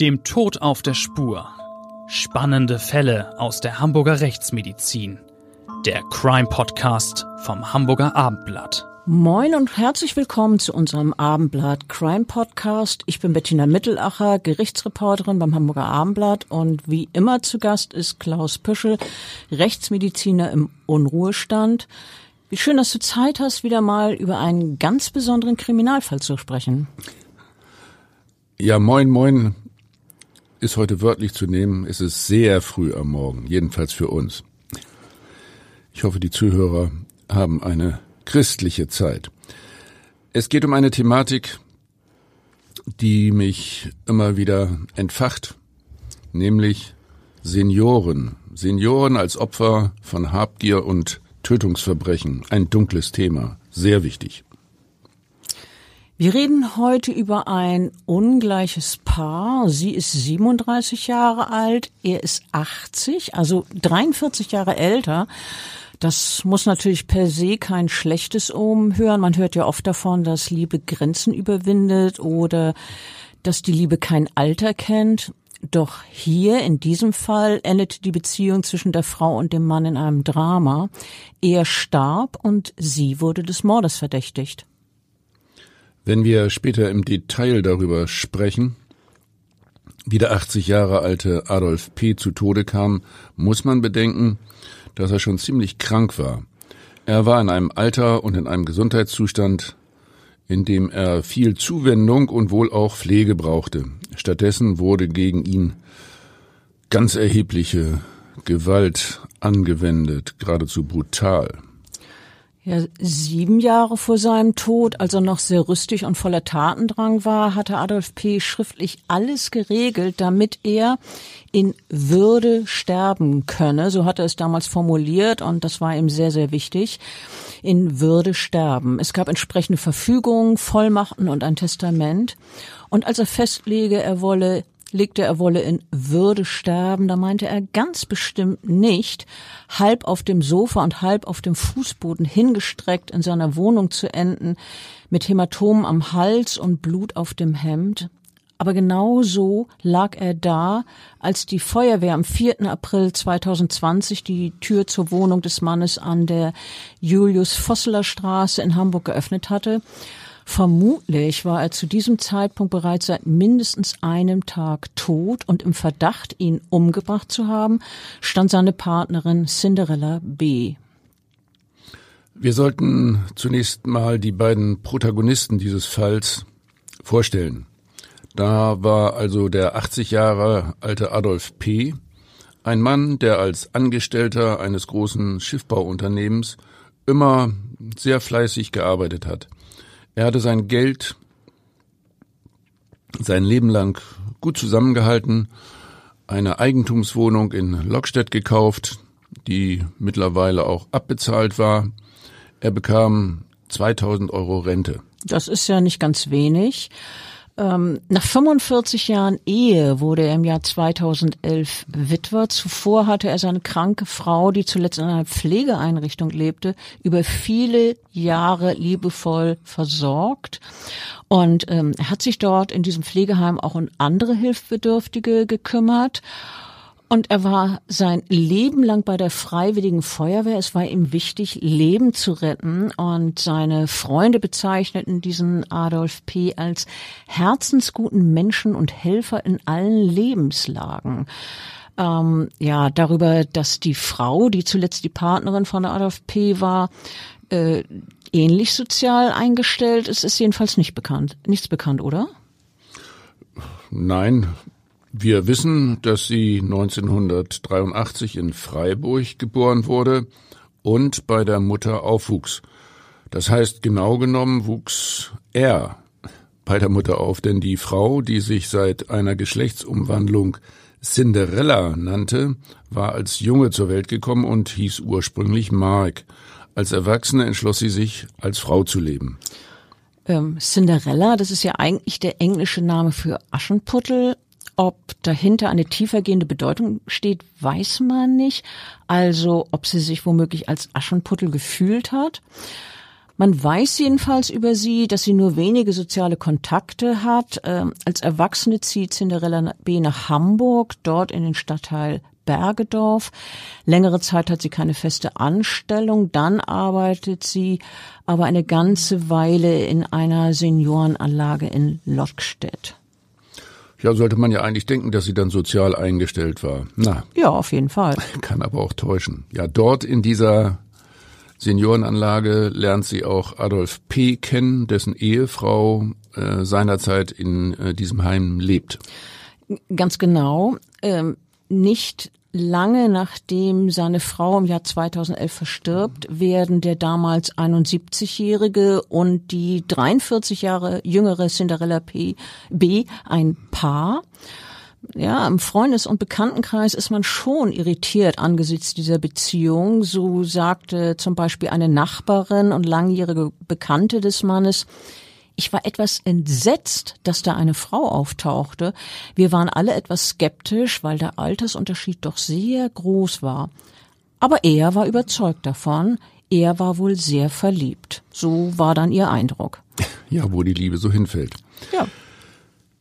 Dem Tod auf der Spur. Spannende Fälle aus der Hamburger Rechtsmedizin. Der Crime Podcast vom Hamburger Abendblatt. Moin und herzlich willkommen zu unserem Abendblatt Crime Podcast. Ich bin Bettina Mittelacher, Gerichtsreporterin beim Hamburger Abendblatt und wie immer zu Gast ist Klaus Püschel, Rechtsmediziner im Unruhestand. Wie schön, dass du Zeit hast, wieder mal über einen ganz besonderen Kriminalfall zu sprechen. Ja, moin, moin ist heute wörtlich zu nehmen. Es ist sehr früh am Morgen, jedenfalls für uns. Ich hoffe, die Zuhörer haben eine christliche Zeit. Es geht um eine Thematik, die mich immer wieder entfacht, nämlich Senioren. Senioren als Opfer von Habgier und Tötungsverbrechen. Ein dunkles Thema. Sehr wichtig. Wir reden heute über ein ungleiches Paar. Sie ist 37 Jahre alt, er ist 80, also 43 Jahre älter. Das muss natürlich per se kein schlechtes Omen hören. Man hört ja oft davon, dass Liebe Grenzen überwindet oder dass die Liebe kein Alter kennt. Doch hier in diesem Fall endete die Beziehung zwischen der Frau und dem Mann in einem Drama. Er starb und sie wurde des Mordes verdächtigt. Wenn wir später im Detail darüber sprechen, wie der 80 Jahre alte Adolf P. zu Tode kam, muss man bedenken, dass er schon ziemlich krank war. Er war in einem Alter und in einem Gesundheitszustand, in dem er viel Zuwendung und wohl auch Pflege brauchte. Stattdessen wurde gegen ihn ganz erhebliche Gewalt angewendet, geradezu brutal. Ja, sieben Jahre vor seinem Tod, als er noch sehr rüstig und voller Tatendrang war, hatte Adolf P. schriftlich alles geregelt, damit er in Würde sterben könne. So hat er es damals formuliert und das war ihm sehr, sehr wichtig. In Würde sterben. Es gab entsprechende Verfügungen, Vollmachten und ein Testament. Und als er festlege, er wolle legte er wolle in Würde sterben, da meinte er ganz bestimmt nicht, halb auf dem Sofa und halb auf dem Fußboden hingestreckt in seiner Wohnung zu enden, mit Hämatomen am Hals und Blut auf dem Hemd. Aber genau so lag er da, als die Feuerwehr am 4. April 2020 die Tür zur Wohnung des Mannes an der Julius-Vosseler Straße in Hamburg geöffnet hatte Vermutlich war er zu diesem Zeitpunkt bereits seit mindestens einem Tag tot und im Verdacht, ihn umgebracht zu haben, stand seine Partnerin Cinderella B. Wir sollten zunächst mal die beiden Protagonisten dieses Falls vorstellen. Da war also der 80 Jahre alte Adolf P., ein Mann, der als Angestellter eines großen Schiffbauunternehmens immer sehr fleißig gearbeitet hat. Er hatte sein Geld sein Leben lang gut zusammengehalten, eine Eigentumswohnung in Lockstedt gekauft, die mittlerweile auch abbezahlt war. Er bekam 2000 Euro Rente. Das ist ja nicht ganz wenig. Ähm, nach 45 Jahren Ehe wurde er im Jahr 2011 Witwer. Zuvor hatte er seine kranke Frau, die zuletzt in einer Pflegeeinrichtung lebte, über viele Jahre liebevoll versorgt. Und ähm, er hat sich dort in diesem Pflegeheim auch um andere Hilfsbedürftige gekümmert. Und er war sein Leben lang bei der Freiwilligen Feuerwehr. Es war ihm wichtig, Leben zu retten. Und seine Freunde bezeichneten diesen Adolf P. als herzensguten Menschen und Helfer in allen Lebenslagen. Ähm, ja, darüber, dass die Frau, die zuletzt die Partnerin von Adolf P. war, äh, ähnlich sozial eingestellt ist, ist jedenfalls nicht bekannt. Nichts bekannt, oder? Nein, wir wissen, dass sie 1983 in Freiburg geboren wurde und bei der Mutter aufwuchs. Das heißt, genau genommen wuchs er bei der Mutter auf, denn die Frau, die sich seit einer Geschlechtsumwandlung Cinderella nannte, war als Junge zur Welt gekommen und hieß ursprünglich Mark. Als Erwachsene entschloss sie sich, als Frau zu leben. Ähm, Cinderella, das ist ja eigentlich der englische Name für Aschenputtel, ob dahinter eine tiefergehende Bedeutung steht, weiß man nicht. Also ob sie sich womöglich als Aschenputtel gefühlt hat. Man weiß jedenfalls über sie, dass sie nur wenige soziale Kontakte hat. Ähm, als Erwachsene zieht Cinderella B. nach Hamburg, dort in den Stadtteil Bergedorf. Längere Zeit hat sie keine feste Anstellung. Dann arbeitet sie aber eine ganze Weile in einer Seniorenanlage in Lockstedt. Ja, sollte man ja eigentlich denken, dass sie dann sozial eingestellt war. Na. Ja, auf jeden Fall. Kann aber auch täuschen. Ja, dort in dieser Seniorenanlage lernt sie auch Adolf P. kennen, dessen Ehefrau äh, seinerzeit in äh, diesem Heim lebt. Ganz genau. Ähm, nicht lange nachdem seine Frau im Jahr 2011 verstirbt, werden der damals 71-jährige und die 43 Jahre jüngere Cinderella P. B. ein Paar. Ja, im Freundes- und Bekanntenkreis ist man schon irritiert angesichts dieser Beziehung. So sagte zum Beispiel eine Nachbarin und langjährige Bekannte des Mannes, ich war etwas entsetzt, dass da eine Frau auftauchte. Wir waren alle etwas skeptisch, weil der Altersunterschied doch sehr groß war. Aber er war überzeugt davon, er war wohl sehr verliebt. So war dann ihr Eindruck. Ja, wo die Liebe so hinfällt. Ja.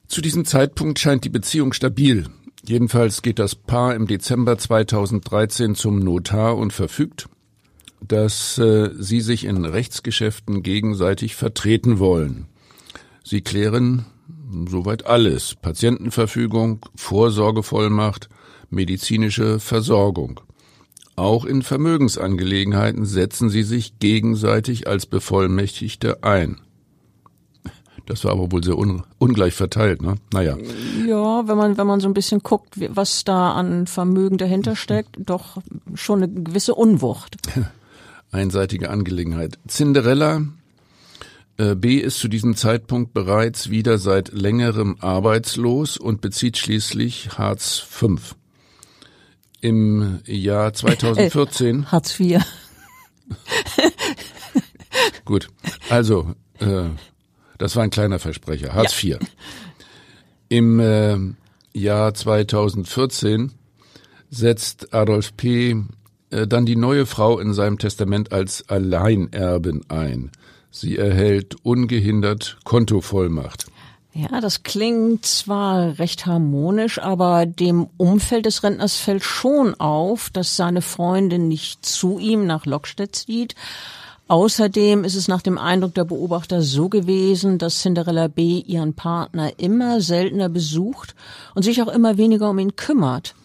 Zu diesem Zeitpunkt scheint die Beziehung stabil. Jedenfalls geht das Paar im Dezember 2013 zum Notar und verfügt, dass äh, sie sich in Rechtsgeschäften gegenseitig vertreten wollen. Sie klären soweit alles. Patientenverfügung, Vorsorgevollmacht, medizinische Versorgung. Auch in Vermögensangelegenheiten setzen sie sich gegenseitig als Bevollmächtigte ein. Das war aber wohl sehr un ungleich verteilt, ne? Naja. Ja, wenn man, wenn man so ein bisschen guckt, was da an Vermögen dahinter steckt, doch schon eine gewisse Unwucht. Einseitige Angelegenheit. Cinderella äh, B ist zu diesem Zeitpunkt bereits wieder seit längerem arbeitslos und bezieht schließlich Hartz V. Im Jahr 2014. Äh, Hartz IV. Gut, also äh, das war ein kleiner Versprecher. Hartz ja. IV. Im äh, Jahr 2014 setzt Adolf P. Äh, dann die neue Frau in seinem Testament als Alleinerbin ein. Sie erhält ungehindert Kontovollmacht. Ja, das klingt zwar recht harmonisch, aber dem Umfeld des Rentners fällt schon auf, dass seine Freundin nicht zu ihm nach Lockstedt zieht, Außerdem ist es nach dem Eindruck der Beobachter so gewesen, dass Cinderella B. ihren Partner immer seltener besucht und sich auch immer weniger um ihn kümmert.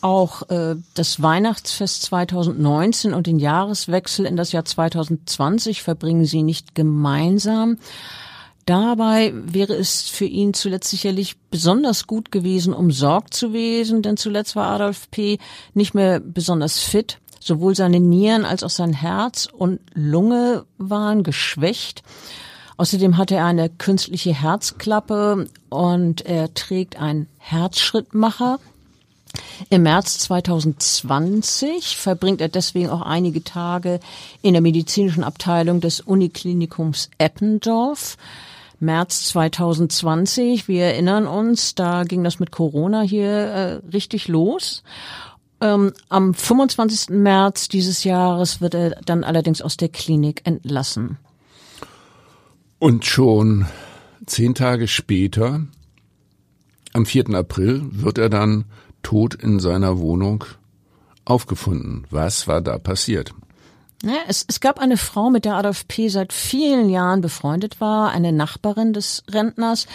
Auch äh, das Weihnachtsfest 2019 und den Jahreswechsel in das Jahr 2020 verbringen sie nicht gemeinsam. Dabei wäre es für ihn zuletzt sicherlich besonders gut gewesen, umsorgt zu wesen, denn zuletzt war Adolf P. nicht mehr besonders fit. Sowohl seine Nieren als auch sein Herz und Lunge waren geschwächt. Außerdem hatte er eine künstliche Herzklappe und er trägt einen Herzschrittmacher. Im März 2020 verbringt er deswegen auch einige Tage in der medizinischen Abteilung des Uniklinikums Eppendorf. März 2020, wir erinnern uns, da ging das mit Corona hier äh, richtig los. Ähm, am 25. März dieses Jahres wird er dann allerdings aus der Klinik entlassen. Und schon zehn Tage später, am 4. April, wird er dann tot in seiner Wohnung aufgefunden. Was war da passiert? Ja, es, es gab eine Frau, mit der Adolf P. seit vielen Jahren befreundet war, eine Nachbarin des Rentners.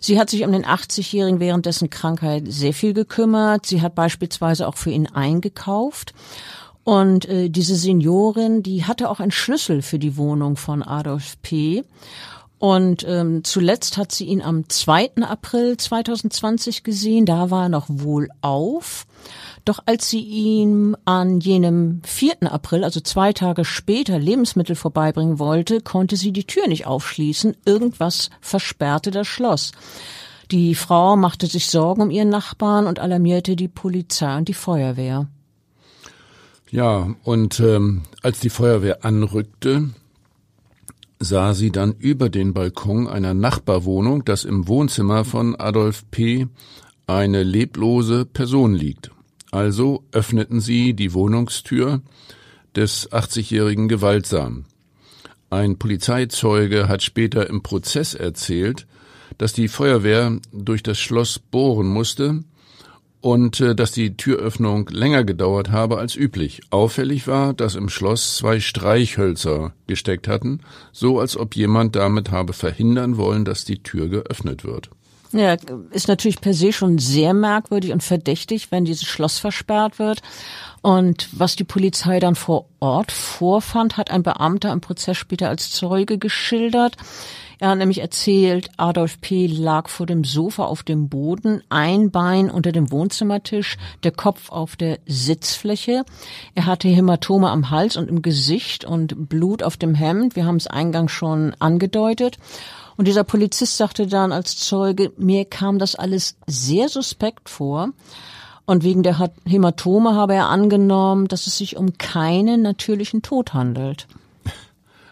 Sie hat sich um den 80-Jährigen während dessen Krankheit sehr viel gekümmert. Sie hat beispielsweise auch für ihn eingekauft. Und äh, diese Seniorin, die hatte auch einen Schlüssel für die Wohnung von Adolf P. Und ähm, zuletzt hat sie ihn am 2. April 2020 gesehen. Da war er noch wohl auf. Doch als sie ihm an jenem 4. April, also zwei Tage später, Lebensmittel vorbeibringen wollte, konnte sie die Tür nicht aufschließen. Irgendwas versperrte das Schloss. Die Frau machte sich Sorgen um ihren Nachbarn und alarmierte die Polizei und die Feuerwehr. Ja, und ähm, als die Feuerwehr anrückte, sah sie dann über den Balkon einer Nachbarwohnung, dass im Wohnzimmer von Adolf P. eine leblose Person liegt. Also öffneten sie die Wohnungstür des 80-jährigen gewaltsam. Ein Polizeizeuge hat später im Prozess erzählt, dass die Feuerwehr durch das Schloss bohren musste und äh, dass die Türöffnung länger gedauert habe als üblich. Auffällig war, dass im Schloss zwei Streichhölzer gesteckt hatten, so als ob jemand damit habe verhindern wollen, dass die Tür geöffnet wird. Ja, ist natürlich per se schon sehr merkwürdig und verdächtig, wenn dieses Schloss versperrt wird. Und was die Polizei dann vor Ort vorfand, hat ein Beamter im Prozess später als Zeuge geschildert. Er hat nämlich erzählt, Adolf P. lag vor dem Sofa auf dem Boden, ein Bein unter dem Wohnzimmertisch, der Kopf auf der Sitzfläche. Er hatte Hämatome am Hals und im Gesicht und Blut auf dem Hemd. Wir haben es eingangs schon angedeutet. Und dieser Polizist sagte dann als Zeuge, mir kam das alles sehr suspekt vor. Und wegen der Hämatome habe er angenommen, dass es sich um keinen natürlichen Tod handelt.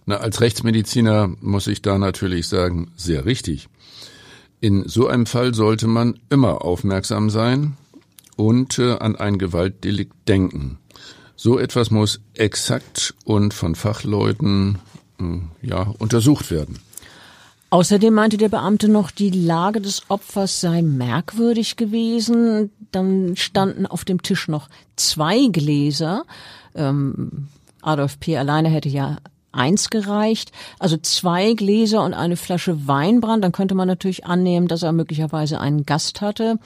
Na, als Rechtsmediziner muss ich da natürlich sagen, sehr richtig. In so einem Fall sollte man immer aufmerksam sein und äh, an ein Gewaltdelikt denken. So etwas muss exakt und von Fachleuten äh, ja untersucht werden. Außerdem meinte der Beamte noch, die Lage des Opfers sei merkwürdig gewesen. Dann standen auf dem Tisch noch zwei Gläser. Ähm, Adolf P. alleine hätte ja eins gereicht, also zwei Gläser und eine Flasche Weinbrand, dann könnte man natürlich annehmen, dass er möglicherweise einen Gast hatte.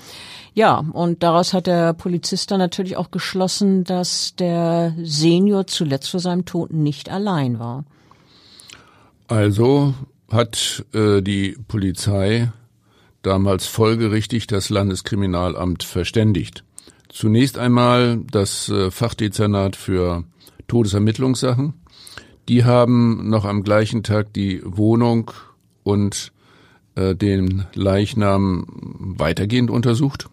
Ja, und daraus hat der Polizist dann natürlich auch geschlossen, dass der Senior zuletzt vor seinem Tod nicht allein war. Also hat äh, die Polizei damals folgerichtig das Landeskriminalamt verständigt. Zunächst einmal das äh, Fachdezernat für Todesermittlungssachen. Die haben noch am gleichen Tag die Wohnung und äh, den Leichnam weitergehend untersucht.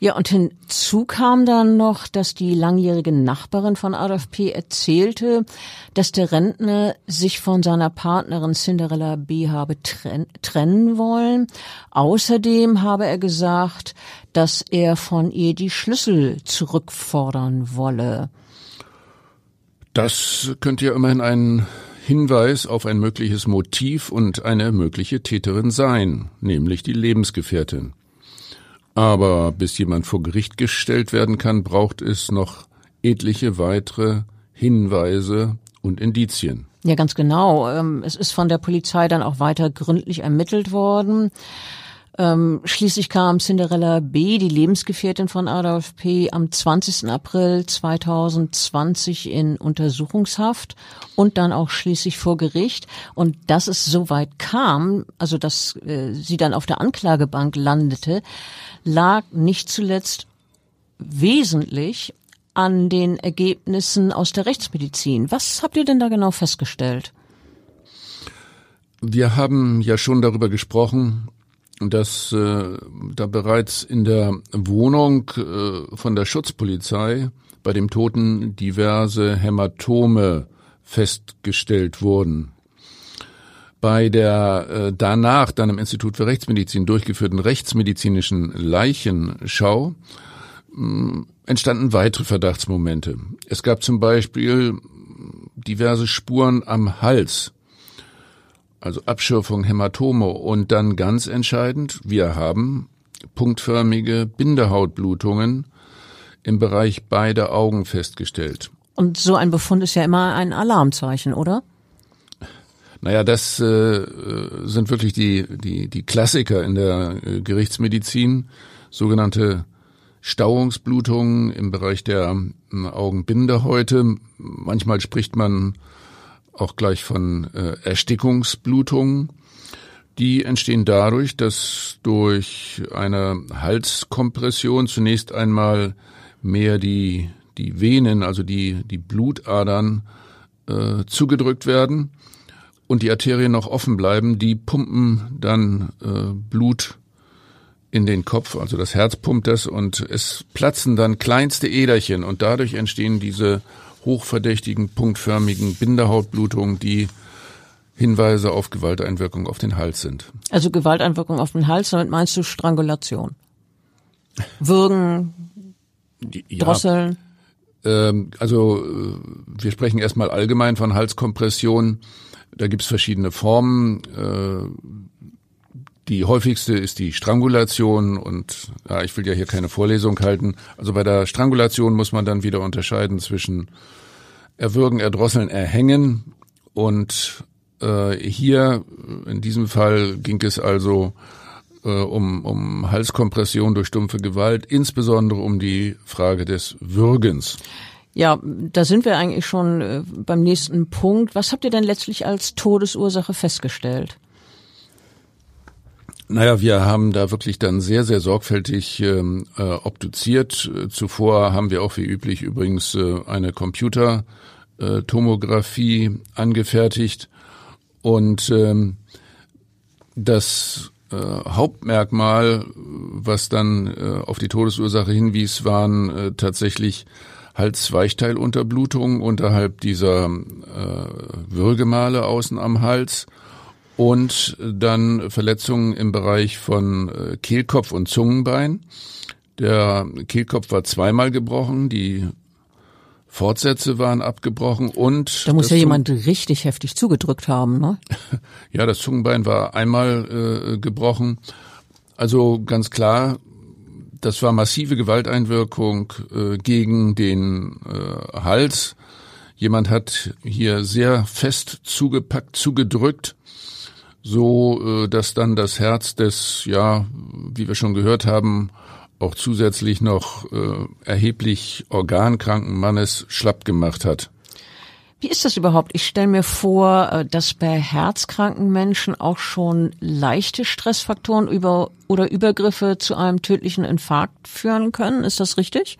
Ja, und hinzu kam dann noch, dass die langjährige Nachbarin von Adolf P. erzählte, dass der Rentner sich von seiner Partnerin Cinderella B. habe trennen wollen. Außerdem habe er gesagt, dass er von ihr die Schlüssel zurückfordern wolle. Das könnte ja immerhin ein Hinweis auf ein mögliches Motiv und eine mögliche Täterin sein, nämlich die Lebensgefährtin. Aber bis jemand vor Gericht gestellt werden kann, braucht es noch etliche weitere Hinweise und Indizien. Ja, ganz genau. Ähm, es ist von der Polizei dann auch weiter gründlich ermittelt worden. Ähm, schließlich kam Cinderella B., die Lebensgefährtin von Adolf P., am 20. April 2020 in Untersuchungshaft und dann auch schließlich vor Gericht. Und dass es so weit kam, also dass äh, sie dann auf der Anklagebank landete, lag nicht zuletzt wesentlich an den Ergebnissen aus der Rechtsmedizin. Was habt ihr denn da genau festgestellt? Wir haben ja schon darüber gesprochen, dass äh, da bereits in der Wohnung äh, von der Schutzpolizei bei dem Toten diverse Hämatome festgestellt wurden. Bei der äh, danach dann im Institut für Rechtsmedizin durchgeführten rechtsmedizinischen Leichenschau äh, entstanden weitere Verdachtsmomente. Es gab zum Beispiel diverse Spuren am Hals, also Abschürfung, Hämatome und dann ganz entscheidend, wir haben punktförmige Bindehautblutungen im Bereich beider Augen festgestellt. Und so ein Befund ist ja immer ein Alarmzeichen, oder? Naja, das äh, sind wirklich die, die, die Klassiker in der äh, Gerichtsmedizin, sogenannte Stauungsblutungen im Bereich der äh, Augenbindehäute. Manchmal spricht man auch gleich von äh, Erstickungsblutungen. Die entstehen dadurch, dass durch eine Halskompression zunächst einmal mehr die, die Venen, also die, die Blutadern äh, zugedrückt werden und die Arterien noch offen bleiben, die pumpen dann äh, Blut in den Kopf, also das Herz pumpt das und es platzen dann kleinste Äderchen und dadurch entstehen diese hochverdächtigen, punktförmigen Bindehautblutungen, die Hinweise auf Gewalteinwirkung auf den Hals sind. Also Gewalteinwirkung auf den Hals, damit meinst du Strangulation? Würgen, ja, Drosseln? Ähm, also äh, wir sprechen erstmal allgemein von Halskompression. Da gibt's verschiedene Formen. Äh, die häufigste ist die Strangulation und ja, ich will ja hier keine Vorlesung halten. Also bei der Strangulation muss man dann wieder unterscheiden zwischen Erwürgen, Erdrosseln, Erhängen und äh, hier in diesem Fall ging es also äh, um, um Halskompression durch stumpfe Gewalt, insbesondere um die Frage des Würgens. Ja, da sind wir eigentlich schon äh, beim nächsten Punkt. Was habt ihr denn letztlich als Todesursache festgestellt? Naja, wir haben da wirklich dann sehr, sehr sorgfältig ähm, äh, obduziert. Zuvor haben wir auch wie üblich übrigens äh, eine Computertomographie äh, angefertigt. Und ähm, das äh, Hauptmerkmal, was dann äh, auf die Todesursache hinwies, waren äh, tatsächlich Halsweichteilunterblutung unterhalb dieser äh, Würgemale außen am Hals und dann Verletzungen im Bereich von äh, Kehlkopf und Zungenbein. Der Kehlkopf war zweimal gebrochen, die Fortsätze waren abgebrochen und da muss ja jemand richtig heftig zugedrückt haben, ne? ja, das Zungenbein war einmal äh, gebrochen. Also ganz klar, das war massive Gewalteinwirkung äh, gegen den äh, Hals. Jemand hat hier sehr fest zugepackt, zugedrückt so äh, dass dann das Herz des, ja, wie wir schon gehört haben, auch zusätzlich noch äh, erheblich organkranken Mannes schlapp gemacht hat. Wie ist das überhaupt? Ich stelle mir vor, äh, dass bei herzkranken Menschen auch schon leichte Stressfaktoren über oder Übergriffe zu einem tödlichen Infarkt führen können. Ist das richtig?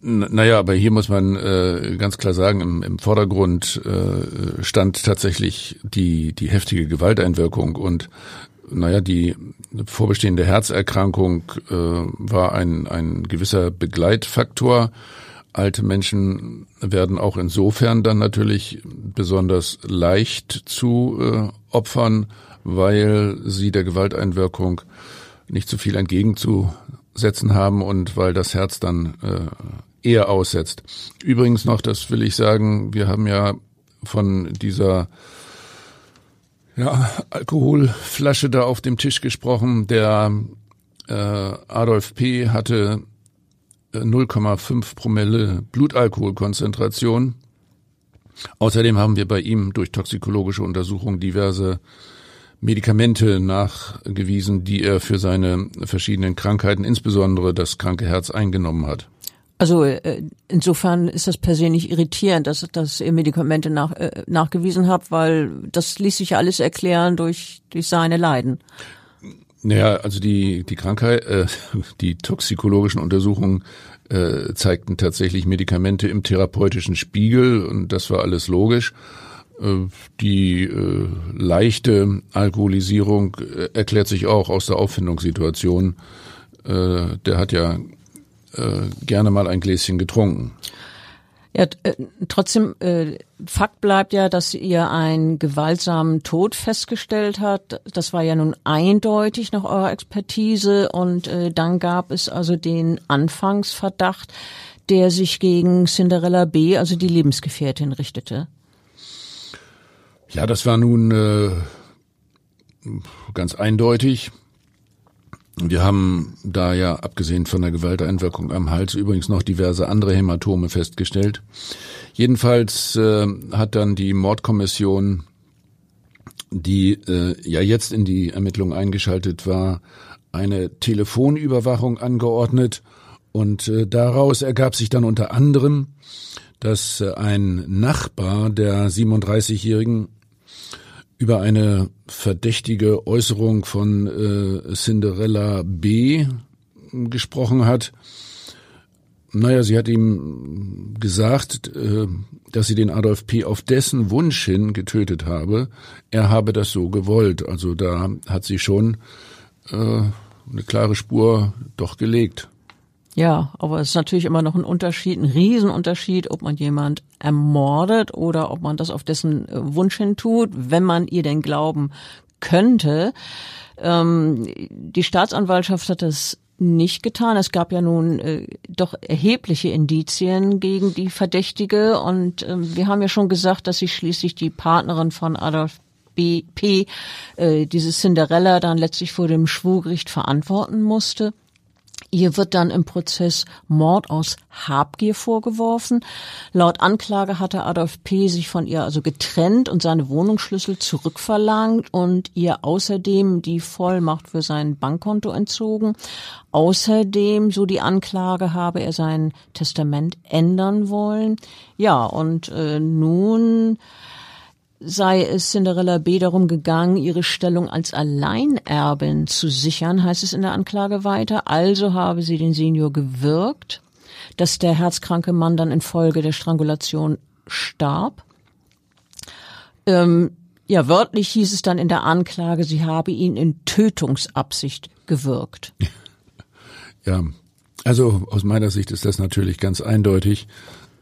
Naja, aber hier muss man äh, ganz klar sagen, im, im Vordergrund äh, stand tatsächlich die, die heftige Gewalteinwirkung und naja, die vorbestehende Herzerkrankung äh, war ein, ein gewisser Begleitfaktor. Alte Menschen werden auch insofern dann natürlich besonders leicht zu äh, Opfern, weil sie der Gewalteinwirkung nicht so viel entgegenzu setzen haben und weil das Herz dann äh, eher aussetzt. Übrigens noch, das will ich sagen, wir haben ja von dieser ja, Alkoholflasche da auf dem Tisch gesprochen. Der äh, Adolf P. hatte 0,5 äh, Promille Blutalkoholkonzentration. Außerdem haben wir bei ihm durch toxikologische Untersuchungen diverse Medikamente nachgewiesen, die er für seine verschiedenen Krankheiten, insbesondere das kranke Herz, eingenommen hat. Also äh, insofern ist das per se nicht irritierend, dass, dass ihr Medikamente nach, äh, nachgewiesen habt, weil das ließ sich ja alles erklären durch, durch seine Leiden. Naja, also die, die Krankheit, äh, die toxikologischen Untersuchungen äh, zeigten tatsächlich Medikamente im therapeutischen Spiegel und das war alles logisch. Äh, die äh, leichte Alkoholisierung äh, erklärt sich auch aus der Auffindungssituation. Äh, der hat ja äh, gerne mal ein Gläschen getrunken. Ja, äh, trotzdem, äh, Fakt bleibt ja, dass ihr einen gewaltsamen Tod festgestellt hat. Das war ja nun eindeutig nach eurer Expertise und äh, dann gab es also den Anfangsverdacht, der sich gegen Cinderella B., also die Lebensgefährtin, richtete. Ja, das war nun äh, ganz eindeutig. Wir haben da ja, abgesehen von der Gewalteinwirkung am Hals, übrigens noch diverse andere Hämatome festgestellt. Jedenfalls äh, hat dann die Mordkommission, die äh, ja jetzt in die Ermittlung eingeschaltet war, eine Telefonüberwachung angeordnet und äh, daraus ergab sich dann unter anderem, dass äh, ein Nachbar der 37-Jährigen über eine verdächtige Äußerung von äh, Cinderella B gesprochen hat. Naja, sie hat ihm gesagt, äh, dass sie den Adolf P. auf dessen Wunsch hin getötet habe. Er habe das so gewollt. Also da hat sie schon äh, eine klare Spur doch gelegt. Ja, aber es ist natürlich immer noch ein Unterschied, ein Riesenunterschied, ob man jemand ermordet oder ob man das auf dessen äh, Wunsch hin tut, wenn man ihr denn glauben könnte. Ähm, die Staatsanwaltschaft hat das nicht getan. Es gab ja nun äh, doch erhebliche Indizien gegen die Verdächtige und äh, wir haben ja schon gesagt, dass sie schließlich die Partnerin von Adolf B. P. Äh, diese Cinderella dann letztlich vor dem Schwurgericht verantworten musste. Ihr wird dann im Prozess Mord aus Habgier vorgeworfen. Laut Anklage hatte Adolf P. sich von ihr also getrennt und seine Wohnungsschlüssel zurückverlangt und ihr außerdem die Vollmacht für sein Bankkonto entzogen. Außerdem, so die Anklage, habe er sein Testament ändern wollen. Ja, und äh, nun sei es Cinderella B. darum gegangen, ihre Stellung als Alleinerbin zu sichern, heißt es in der Anklage weiter. Also habe sie den Senior gewirkt, dass der herzkranke Mann dann infolge der Strangulation starb. Ähm, ja, wörtlich hieß es dann in der Anklage, sie habe ihn in Tötungsabsicht gewirkt. Ja, also aus meiner Sicht ist das natürlich ganz eindeutig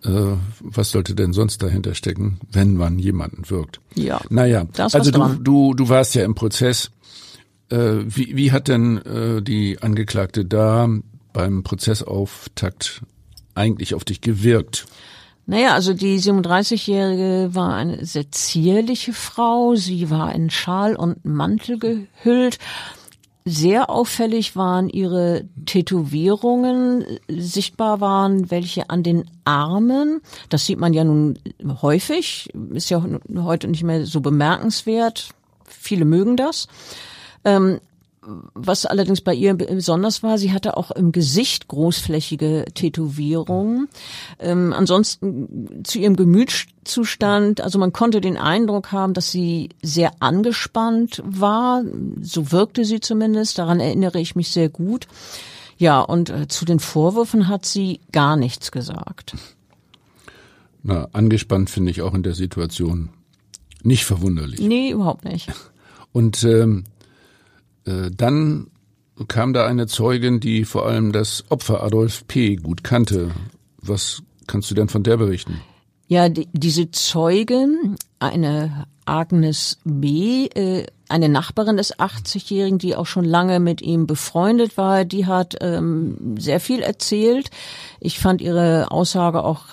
was sollte denn sonst dahinter stecken, wenn man jemanden wirkt? Ja. Naja, also du, du, du warst ja im Prozess. Äh, wie, wie hat denn äh, die Angeklagte da beim Prozessauftakt eigentlich auf dich gewirkt? Naja, also die 37-Jährige war eine sehr zierliche Frau. Sie war in Schal und Mantel gehüllt sehr auffällig waren ihre Tätowierungen. Sichtbar waren welche an den Armen. Das sieht man ja nun häufig. Ist ja heute nicht mehr so bemerkenswert. Viele mögen das. Ähm, was allerdings bei ihr besonders war, sie hatte auch im Gesicht großflächige Tätowierungen. Ähm, ansonsten zu ihrem Gemütszustand, also man konnte den Eindruck haben, dass sie sehr angespannt war. So wirkte sie zumindest. Daran erinnere ich mich sehr gut. Ja, und äh, zu den Vorwürfen hat sie gar nichts gesagt. Na, angespannt finde ich auch in der Situation nicht verwunderlich. Nee, überhaupt nicht. Und ähm, äh, dann kam da eine Zeugin, die vor allem das Opfer Adolf P. gut kannte. Was kannst du denn von der berichten? Ja, die, diese Zeugin, eine Agnes B., äh, eine Nachbarin des 80-Jährigen, die auch schon lange mit ihm befreundet war, die hat ähm, sehr viel erzählt. Ich fand ihre Aussage auch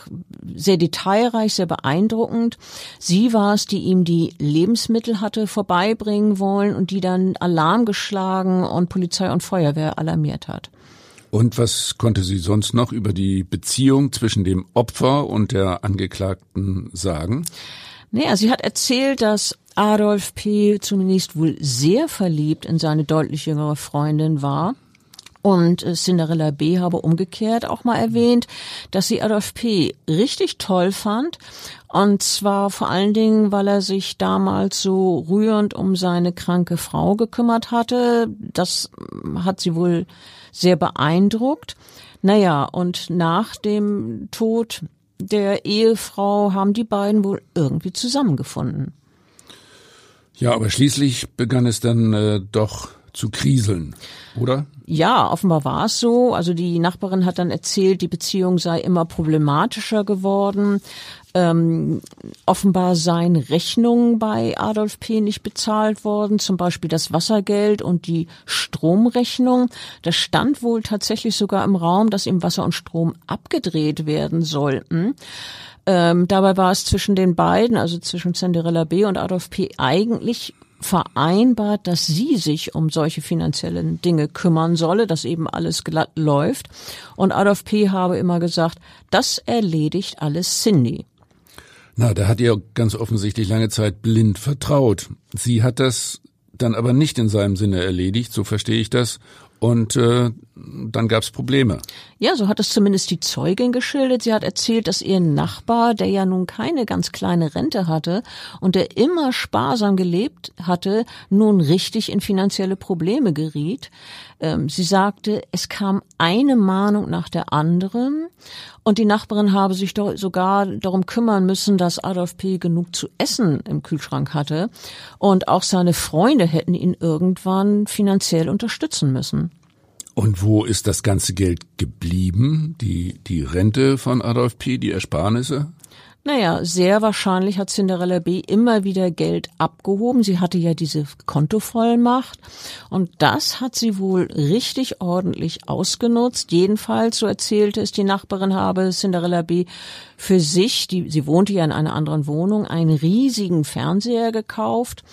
sehr detailreich, sehr beeindruckend. Sie war es, die ihm die Lebensmittel hatte vorbeibringen wollen und die dann Alarm geschlagen und Polizei und Feuerwehr alarmiert hat. Und was konnte sie sonst noch über die Beziehung zwischen dem Opfer und der Angeklagten sagen? Naja, sie hat erzählt, dass Adolf P. zunächst wohl sehr verliebt in seine deutlich jüngere Freundin war. Und äh, Cinderella B. habe umgekehrt auch mal erwähnt, dass sie Adolf P. richtig toll fand. Und zwar vor allen Dingen, weil er sich damals so rührend um seine kranke Frau gekümmert hatte. Das hat sie wohl sehr beeindruckt. Naja, und nach dem Tod der Ehefrau haben die beiden wohl irgendwie zusammengefunden. Ja, aber schließlich begann es dann äh, doch zu kriseln, oder? Ja, offenbar war es so. Also die Nachbarin hat dann erzählt, die Beziehung sei immer problematischer geworden. Ähm, offenbar seien Rechnungen bei Adolf P. nicht bezahlt worden, zum Beispiel das Wassergeld und die Stromrechnung. Das stand wohl tatsächlich sogar im Raum, dass ihm Wasser und Strom abgedreht werden sollten. Ähm, dabei war es zwischen den beiden, also zwischen Cinderella B. und Adolf P. eigentlich vereinbart, dass sie sich um solche finanziellen Dinge kümmern solle, dass eben alles glatt läuft. Und Adolf P. habe immer gesagt, das erledigt alles Cindy. Na, da hat ihr ganz offensichtlich lange Zeit blind vertraut. Sie hat das dann aber nicht in seinem Sinne erledigt, so verstehe ich das, und äh, dann gab's Probleme. Ja, so hat es zumindest die Zeugin geschildert. Sie hat erzählt, dass ihr Nachbar, der ja nun keine ganz kleine Rente hatte und der immer sparsam gelebt hatte, nun richtig in finanzielle Probleme geriet. Ähm, sie sagte, es kam eine Mahnung nach der anderen und die Nachbarin habe sich sogar darum kümmern müssen, dass Adolf P. genug zu essen im Kühlschrank hatte und auch seine Freunde hätten ihn irgendwann finanziell unterstützen müssen. Und wo ist das ganze Geld geblieben? Die, die Rente von Adolf P., die Ersparnisse? Naja, sehr wahrscheinlich hat Cinderella B. immer wieder Geld abgehoben. Sie hatte ja diese Kontovollmacht und das hat sie wohl richtig ordentlich ausgenutzt. Jedenfalls, so erzählte es die Nachbarin, habe Cinderella B. für sich, die, sie wohnte ja in einer anderen Wohnung, einen riesigen Fernseher gekauft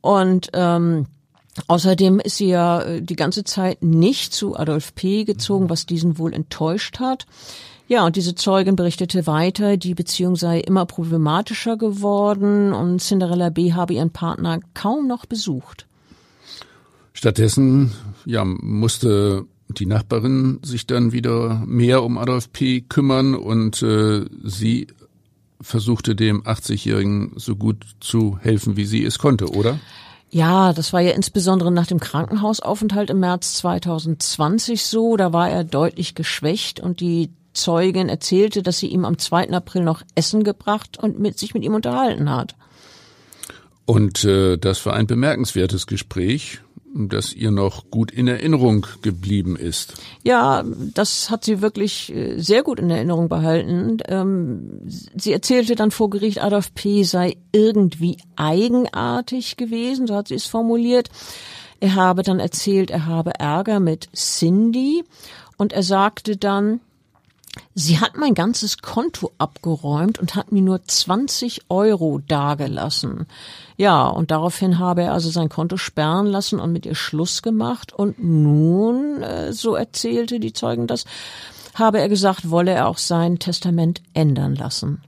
und ähm, Außerdem ist sie ja äh, die ganze Zeit nicht zu Adolf P. gezogen, was diesen wohl enttäuscht hat. Ja, und diese Zeugin berichtete weiter, die Beziehung sei immer problematischer geworden und Cinderella B. habe ihren Partner kaum noch besucht. Stattdessen, ja, musste die Nachbarin sich dann wieder mehr um Adolf P. kümmern und äh, sie versuchte dem 80-Jährigen so gut zu helfen, wie sie es konnte, oder? Ja, das war ja insbesondere nach dem Krankenhausaufenthalt im März 2020 so. Da war er deutlich geschwächt und die Zeugin erzählte, dass sie ihm am 2. April noch Essen gebracht und mit, sich mit ihm unterhalten hat. Und äh, das war ein bemerkenswertes Gespräch, das ihr noch gut in Erinnerung geblieben ist. Ja, das hat sie wirklich äh, sehr gut in Erinnerung behalten. Ähm, sie erzählte dann vor Gericht, Adolf P. sei irgendwie eigenartig gewesen, so hat sie es formuliert. Er habe dann erzählt, er habe Ärger mit Cindy und er sagte dann, Sie hat mein ganzes Konto abgeräumt und hat mir nur 20 Euro dagelassen. Ja, und daraufhin habe er also sein Konto sperren lassen und mit ihr Schluss gemacht. Und nun, äh, so erzählte die Zeugen das, habe er gesagt, wolle er auch sein Testament ändern lassen.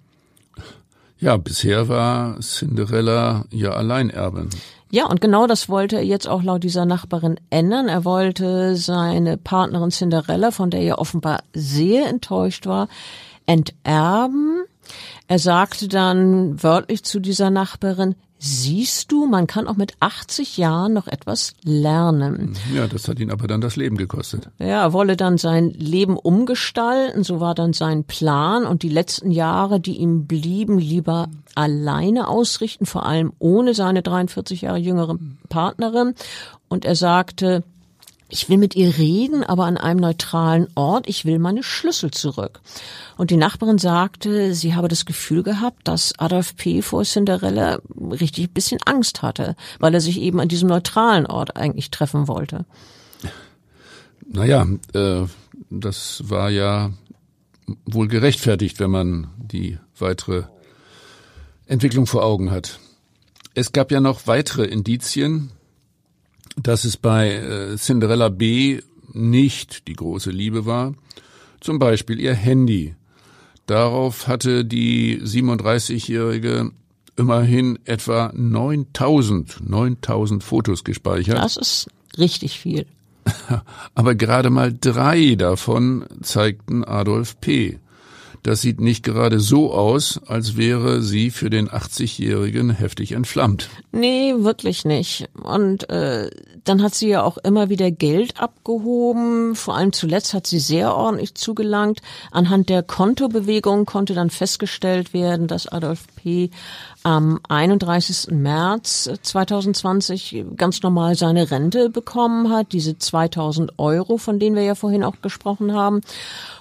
Ja, bisher war Cinderella ja Alleinerbin. Ja, und genau das wollte er jetzt auch laut dieser Nachbarin ändern. Er wollte seine Partnerin Cinderella, von der er offenbar sehr enttäuscht war, enterben. Er sagte dann wörtlich zu dieser Nachbarin, Siehst du, man kann auch mit 80 Jahren noch etwas lernen. Ja, das hat ihn aber dann das Leben gekostet. Ja, er wolle dann sein Leben umgestalten, so war dann sein Plan und die letzten Jahre, die ihm blieben, lieber alleine ausrichten, vor allem ohne seine 43 Jahre jüngere Partnerin. Und er sagte, ich will mit ihr reden, aber an einem neutralen Ort. Ich will meine Schlüssel zurück. Und die Nachbarin sagte, sie habe das Gefühl gehabt, dass Adolf P. vor Cinderella richtig ein bisschen Angst hatte, weil er sich eben an diesem neutralen Ort eigentlich treffen wollte. Naja, äh, das war ja wohl gerechtfertigt, wenn man die weitere Entwicklung vor Augen hat. Es gab ja noch weitere Indizien, dass es bei äh, Cinderella B nicht die große Liebe war. Zum Beispiel ihr Handy. Darauf hatte die 37-Jährige immerhin etwa 9000, 9000 Fotos gespeichert. Das ist richtig viel. Aber gerade mal drei davon zeigten Adolf P. Das sieht nicht gerade so aus, als wäre sie für den 80-Jährigen heftig entflammt. Nee, wirklich nicht. Und äh, dann hat sie ja auch immer wieder Geld abgehoben. Vor allem zuletzt hat sie sehr ordentlich zugelangt. Anhand der Kontobewegung konnte dann festgestellt werden, dass Adolf P. am 31. März 2020 ganz normal seine Rente bekommen hat, diese 2000 Euro, von denen wir ja vorhin auch gesprochen haben.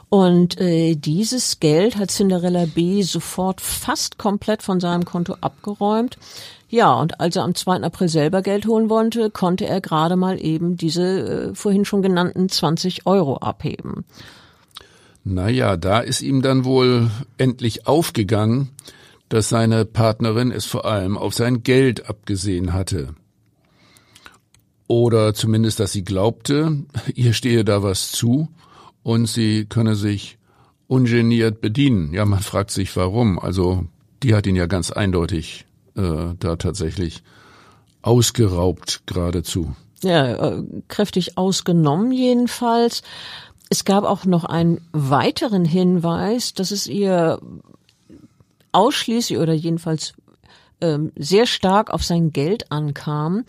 Und äh, dieses Geld hat Cinderella B. sofort fast komplett von seinem Konto abgeräumt. Ja, und als er am 2. April selber Geld holen wollte, konnte er gerade mal eben diese äh, vorhin schon genannten 20 Euro abheben. Naja, da ist ihm dann wohl endlich aufgegangen, dass seine Partnerin es vor allem auf sein Geld abgesehen hatte. Oder zumindest, dass sie glaubte, ihr stehe da was zu und sie könne sich ungeniert bedienen. Ja, man fragt sich warum. Also die hat ihn ja ganz eindeutig äh, da tatsächlich ausgeraubt geradezu. Ja, äh, kräftig ausgenommen jedenfalls. Es gab auch noch einen weiteren Hinweis, dass es ihr ausschließlich oder jedenfalls ähm, sehr stark auf sein Geld ankam.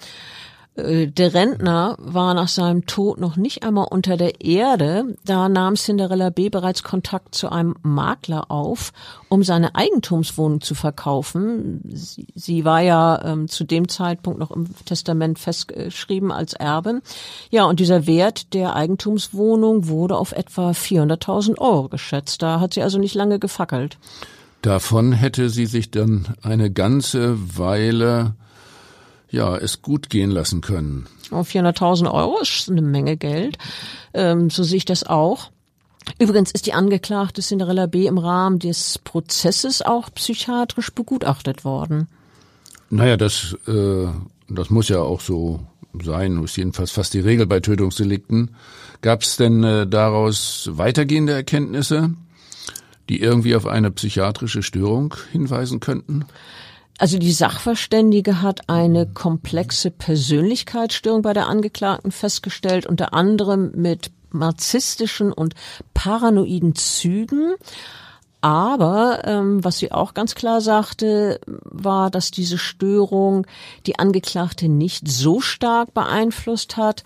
Äh, der Rentner war nach seinem Tod noch nicht einmal unter der Erde. Da nahm Cinderella B. bereits Kontakt zu einem Makler auf, um seine Eigentumswohnung zu verkaufen. Sie, sie war ja ähm, zu dem Zeitpunkt noch im Testament festgeschrieben als Erbin. Ja, und dieser Wert der Eigentumswohnung wurde auf etwa 400.000 Euro geschätzt. Da hat sie also nicht lange gefackelt. Davon hätte sie sich dann eine ganze Weile ja, es gut gehen lassen können. 400.000 Euro ist eine Menge Geld. Ähm, so sehe ich das auch. Übrigens ist die Angeklagte Cinderella B. im Rahmen des Prozesses auch psychiatrisch begutachtet worden. Naja, das, äh, das muss ja auch so sein, ist jedenfalls fast die Regel bei Tötungsdelikten. Gab es denn äh, daraus weitergehende Erkenntnisse, die irgendwie auf eine psychiatrische Störung hinweisen könnten? Also die Sachverständige hat eine komplexe Persönlichkeitsstörung bei der Angeklagten festgestellt, unter anderem mit narzisstischen und paranoiden Zügen. Aber ähm, was sie auch ganz klar sagte, war, dass diese Störung die Angeklagte nicht so stark beeinflusst hat,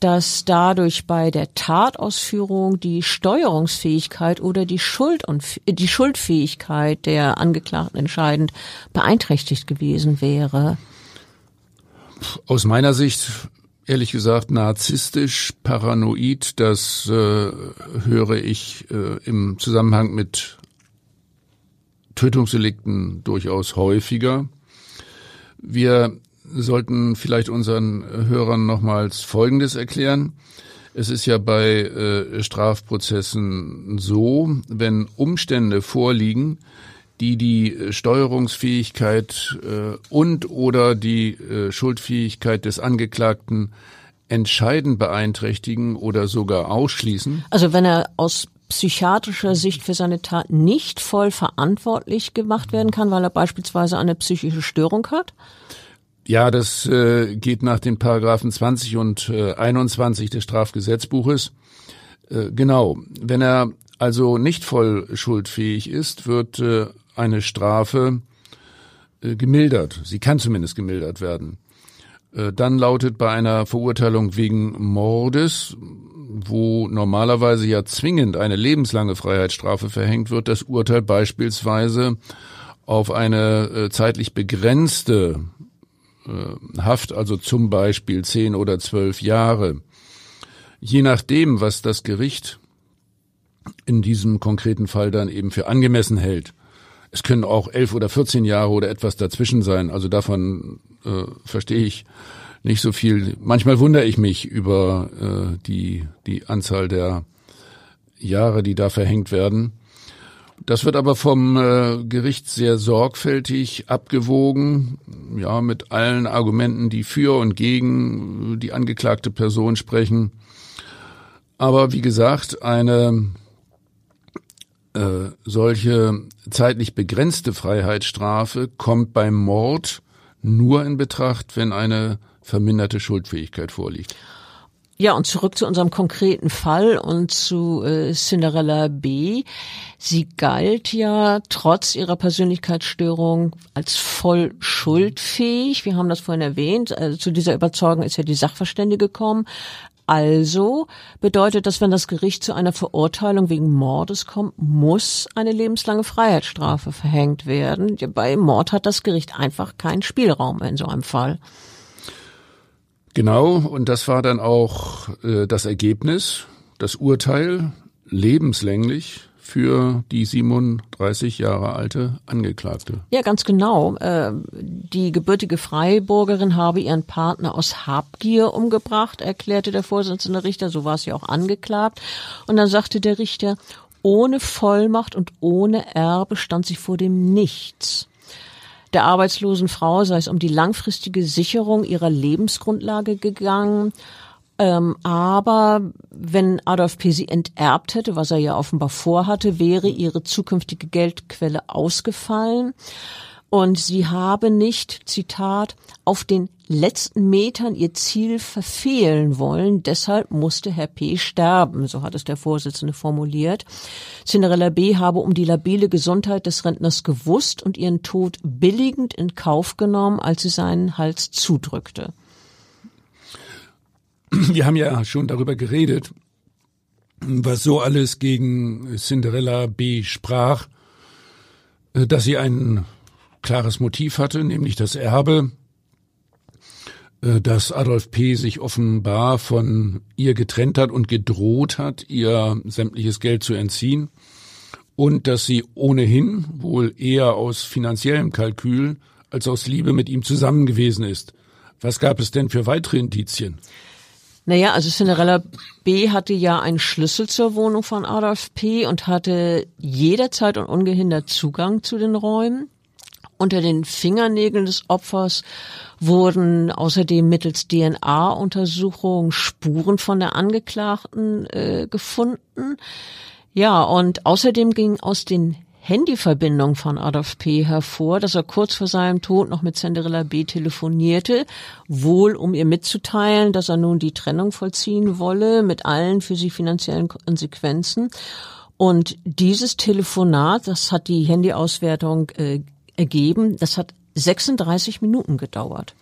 dass dadurch bei der Tatausführung die Steuerungsfähigkeit oder die Schuld und die Schuldfähigkeit der Angeklagten entscheidend beeinträchtigt gewesen wäre. Aus meiner Sicht ehrlich gesagt narzisstisch, paranoid, das äh, höre ich äh, im Zusammenhang mit Tötungsdelikten durchaus häufiger. Wir sollten vielleicht unseren Hörern nochmals Folgendes erklären. Es ist ja bei äh, Strafprozessen so, wenn Umstände vorliegen, die die Steuerungsfähigkeit äh, und oder die äh, Schuldfähigkeit des Angeklagten entscheidend beeinträchtigen oder sogar ausschließen. Also wenn er aus psychiatrischer Sicht für seine Tat nicht voll verantwortlich gemacht werden kann, weil er beispielsweise eine psychische Störung hat? Ja, das äh, geht nach den Paragraphen 20 und äh, 21 des Strafgesetzbuches. Äh, genau. Wenn er also nicht voll schuldfähig ist, wird äh, eine Strafe äh, gemildert. Sie kann zumindest gemildert werden. Äh, dann lautet bei einer Verurteilung wegen Mordes, wo normalerweise ja zwingend eine lebenslange Freiheitsstrafe verhängt wird, das Urteil beispielsweise auf eine äh, zeitlich begrenzte äh, Haft, also zum Beispiel zehn oder zwölf Jahre. Je nachdem, was das Gericht in diesem konkreten Fall dann eben für angemessen hält. Es können auch elf oder vierzehn Jahre oder etwas dazwischen sein. Also davon äh, verstehe ich nicht so viel. Manchmal wundere ich mich über äh, die, die Anzahl der Jahre, die da verhängt werden. Das wird aber vom äh, Gericht sehr sorgfältig abgewogen, ja, mit allen Argumenten, die für und gegen die angeklagte Person sprechen. Aber wie gesagt, eine äh, solche zeitlich begrenzte Freiheitsstrafe kommt beim Mord nur in Betracht, wenn eine verminderte Schuldfähigkeit vorliegt. Ja, und zurück zu unserem konkreten Fall und zu äh, Cinderella B. Sie galt ja trotz ihrer Persönlichkeitsstörung als voll schuldfähig. Wir haben das vorhin erwähnt. Also zu dieser Überzeugung ist ja die Sachverständige gekommen. Also bedeutet das, wenn das Gericht zu einer Verurteilung wegen Mordes kommt, muss eine lebenslange Freiheitsstrafe verhängt werden. Bei Mord hat das Gericht einfach keinen Spielraum in so einem Fall. Genau, und das war dann auch äh, das Ergebnis, das Urteil, lebenslänglich für die 37 Jahre alte Angeklagte. Ja, ganz genau. Äh, die gebürtige Freiburgerin habe ihren Partner aus Habgier umgebracht, erklärte der Vorsitzende Richter. So war sie auch angeklagt. Und dann sagte der Richter, ohne Vollmacht und ohne Erbe stand sie vor dem Nichts der arbeitslosen Frau sei es um die langfristige Sicherung ihrer Lebensgrundlage gegangen. Ähm, aber wenn Adolf P. sie enterbt hätte, was er ja offenbar vorhatte, wäre ihre zukünftige Geldquelle ausgefallen und sie habe nicht, Zitat, auf den letzten Metern ihr Ziel verfehlen wollen. Deshalb musste Herr P. sterben, so hat es der Vorsitzende formuliert. Cinderella B. habe um die labile Gesundheit des Rentners gewusst und ihren Tod billigend in Kauf genommen, als sie seinen Hals zudrückte. Wir haben ja schon darüber geredet, was so alles gegen Cinderella B. sprach, dass sie einen klares Motiv hatte, nämlich das Erbe, äh, dass Adolf P. sich offenbar von ihr getrennt hat und gedroht hat, ihr sämtliches Geld zu entziehen und dass sie ohnehin wohl eher aus finanziellem Kalkül als aus Liebe mit ihm zusammen gewesen ist. Was gab es denn für weitere Indizien? Naja, also Cinderella B. hatte ja einen Schlüssel zur Wohnung von Adolf P. und hatte jederzeit und ungehindert Zugang zu den Räumen. Unter den Fingernägeln des Opfers wurden außerdem mittels DNA-Untersuchung Spuren von der Angeklagten äh, gefunden. Ja, und außerdem ging aus den Handyverbindung von Adolf P. hervor, dass er kurz vor seinem Tod noch mit Cinderella B. telefonierte, wohl um ihr mitzuteilen, dass er nun die Trennung vollziehen wolle mit allen für sie finanziellen Konsequenzen. Und dieses Telefonat, das hat die Handyauswertung äh, ergeben, das hat 36 Minuten gedauert.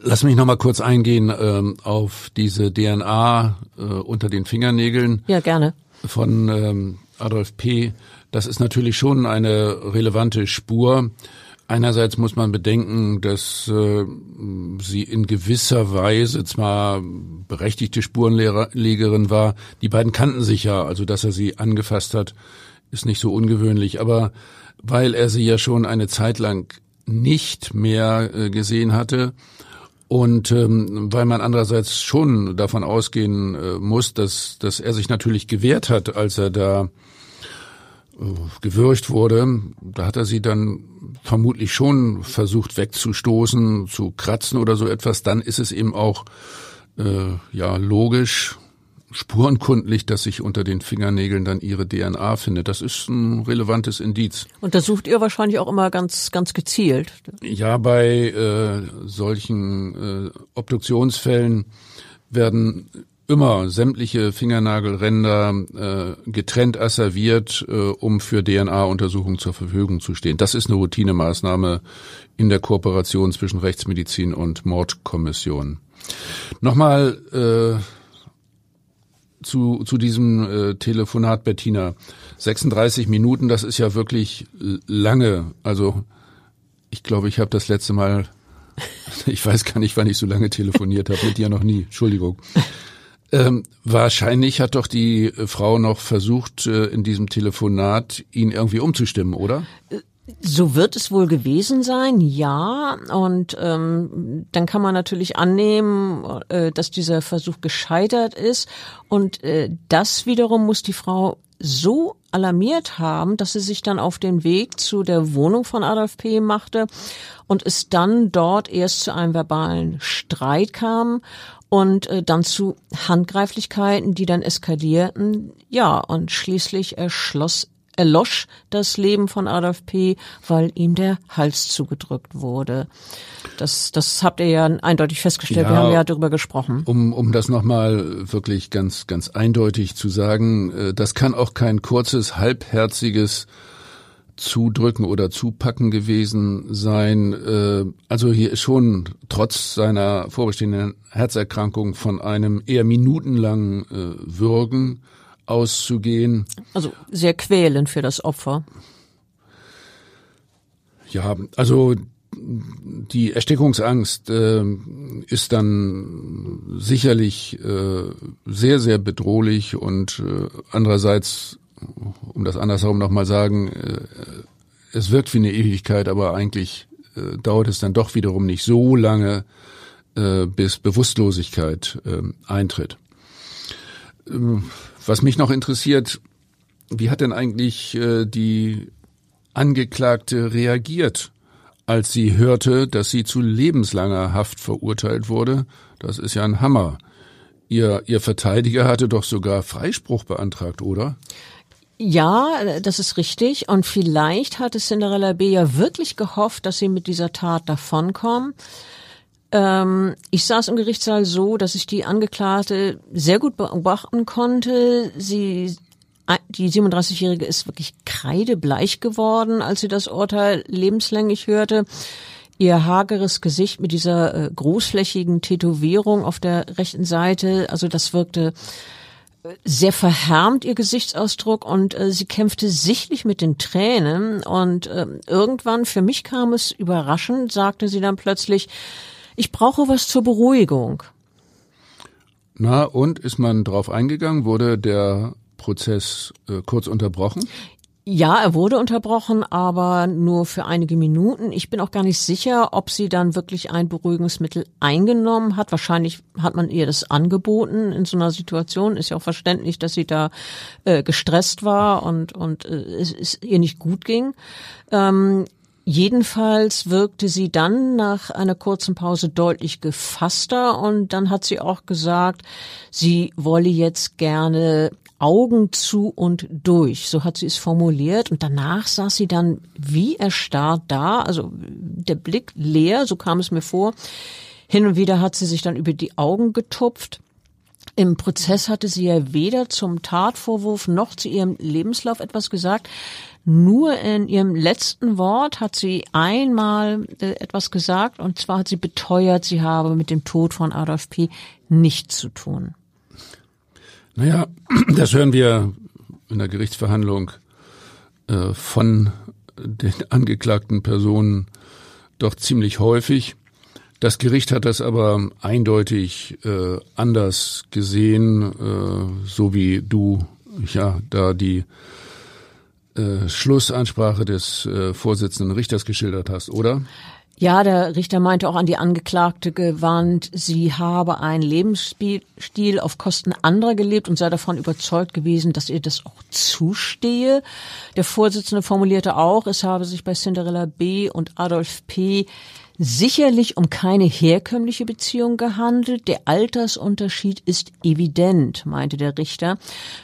Lass mich noch mal kurz eingehen ähm, auf diese DNA äh, unter den Fingernägeln. Ja, gerne. Von ähm, Adolf P., das ist natürlich schon eine relevante Spur. Einerseits muss man bedenken, dass äh, sie in gewisser Weise zwar berechtigte Spurenlegerin war, die beiden kannten sich ja, also dass er sie angefasst hat, ist nicht so ungewöhnlich, aber weil er sie ja schon eine Zeit lang nicht mehr äh, gesehen hatte und ähm, weil man andererseits schon davon ausgehen äh, muss, dass, dass er sich natürlich gewehrt hat, als er da gewürcht wurde, da hat er sie dann vermutlich schon versucht wegzustoßen, zu kratzen oder so etwas, dann ist es eben auch äh, ja logisch, spurenkundlich, dass sich unter den Fingernägeln dann ihre DNA findet. Das ist ein relevantes Indiz. Und das sucht ihr wahrscheinlich auch immer ganz, ganz gezielt. Ja, bei äh, solchen äh, Obduktionsfällen werden immer sämtliche Fingernagelränder äh, getrennt asserviert, äh, um für DNA-Untersuchungen zur Verfügung zu stehen. Das ist eine Routinemaßnahme in der Kooperation zwischen Rechtsmedizin und Mordkommission. Nochmal äh, zu, zu diesem äh, Telefonat, Bettina. 36 Minuten, das ist ja wirklich lange. Also ich glaube, ich habe das letzte Mal, ich weiß gar nicht, wann ich so lange telefoniert habe, mit dir noch nie, Entschuldigung. Ähm, wahrscheinlich hat doch die äh, Frau noch versucht, äh, in diesem Telefonat ihn irgendwie umzustimmen, oder? So wird es wohl gewesen sein, ja. Und ähm, dann kann man natürlich annehmen, äh, dass dieser Versuch gescheitert ist. Und äh, das wiederum muss die Frau so alarmiert haben, dass sie sich dann auf den Weg zu der Wohnung von Adolf P. machte und es dann dort erst zu einem verbalen Streit kam und äh, dann zu Handgreiflichkeiten, die dann eskalierten. Ja, und schließlich erschloss erlosch das Leben von Adolf P., weil ihm der Hals zugedrückt wurde. Das, das habt ihr ja eindeutig festgestellt. Ja, Wir haben ja darüber gesprochen. Um, um das nochmal wirklich ganz, ganz eindeutig zu sagen, äh, das kann auch kein kurzes, halbherziges zudrücken oder zupacken gewesen sein. Äh, also hier ist schon trotz seiner vorbestehenden Herzerkrankung von einem eher minutenlangen äh, Würgen auszugehen. Also sehr quälend für das Opfer. Ja, also die Erstickungsangst äh, ist dann sicherlich äh, sehr, sehr bedrohlich und äh, andererseits um das andersherum nochmal sagen, äh, es wirkt wie eine Ewigkeit, aber eigentlich äh, dauert es dann doch wiederum nicht so lange, äh, bis Bewusstlosigkeit eintritt. Ähm, was mich noch interessiert, wie hat denn eigentlich die Angeklagte reagiert, als sie hörte, dass sie zu lebenslanger Haft verurteilt wurde? Das ist ja ein Hammer. Ihr, ihr Verteidiger hatte doch sogar Freispruch beantragt, oder? Ja, das ist richtig. Und vielleicht hatte Cinderella B. ja wirklich gehofft, dass sie mit dieser Tat davonkommen. Ähm, ich saß im Gerichtssaal so, dass ich die Angeklagte sehr gut beobachten konnte. Sie, die 37-Jährige ist wirklich kreidebleich geworden, als sie das Urteil lebenslänglich hörte. Ihr hageres Gesicht mit dieser äh, großflächigen Tätowierung auf der rechten Seite, also das wirkte sehr verhärmt ihr Gesichtsausdruck und äh, sie kämpfte sichtlich mit den Tränen und äh, irgendwann, für mich kam es überraschend, sagte sie dann plötzlich, ich brauche was zur Beruhigung. Na, und ist man drauf eingegangen? Wurde der Prozess äh, kurz unterbrochen? Ja, er wurde unterbrochen, aber nur für einige Minuten. Ich bin auch gar nicht sicher, ob sie dann wirklich ein Beruhigungsmittel eingenommen hat. Wahrscheinlich hat man ihr das angeboten in so einer Situation. Ist ja auch verständlich, dass sie da äh, gestresst war und, und äh, es, es ihr nicht gut ging. Ähm, Jedenfalls wirkte sie dann nach einer kurzen Pause deutlich gefasster und dann hat sie auch gesagt, sie wolle jetzt gerne Augen zu und durch, so hat sie es formuliert. Und danach saß sie dann wie erstarrt da, also der Blick leer, so kam es mir vor. Hin und wieder hat sie sich dann über die Augen getupft. Im Prozess hatte sie ja weder zum Tatvorwurf noch zu ihrem Lebenslauf etwas gesagt. Nur in ihrem letzten Wort hat sie einmal äh, etwas gesagt, und zwar hat sie beteuert, sie habe mit dem Tod von Adolf P. nichts zu tun. Naja, das hören wir in der Gerichtsverhandlung äh, von den angeklagten Personen doch ziemlich häufig. Das Gericht hat das aber eindeutig äh, anders gesehen, äh, so wie du ja da die äh, Schlussansprache des äh, Vorsitzenden Richters geschildert hast, oder? Ja, der Richter meinte auch an die Angeklagte gewarnt, sie habe einen Lebensstil auf Kosten anderer gelebt und sei davon überzeugt gewesen, dass ihr das auch zustehe. Der Vorsitzende formulierte auch, es habe sich bei Cinderella B. und Adolf P. sicherlich um keine herkömmliche Beziehung gehandelt. Der Altersunterschied ist evident, meinte der Richter.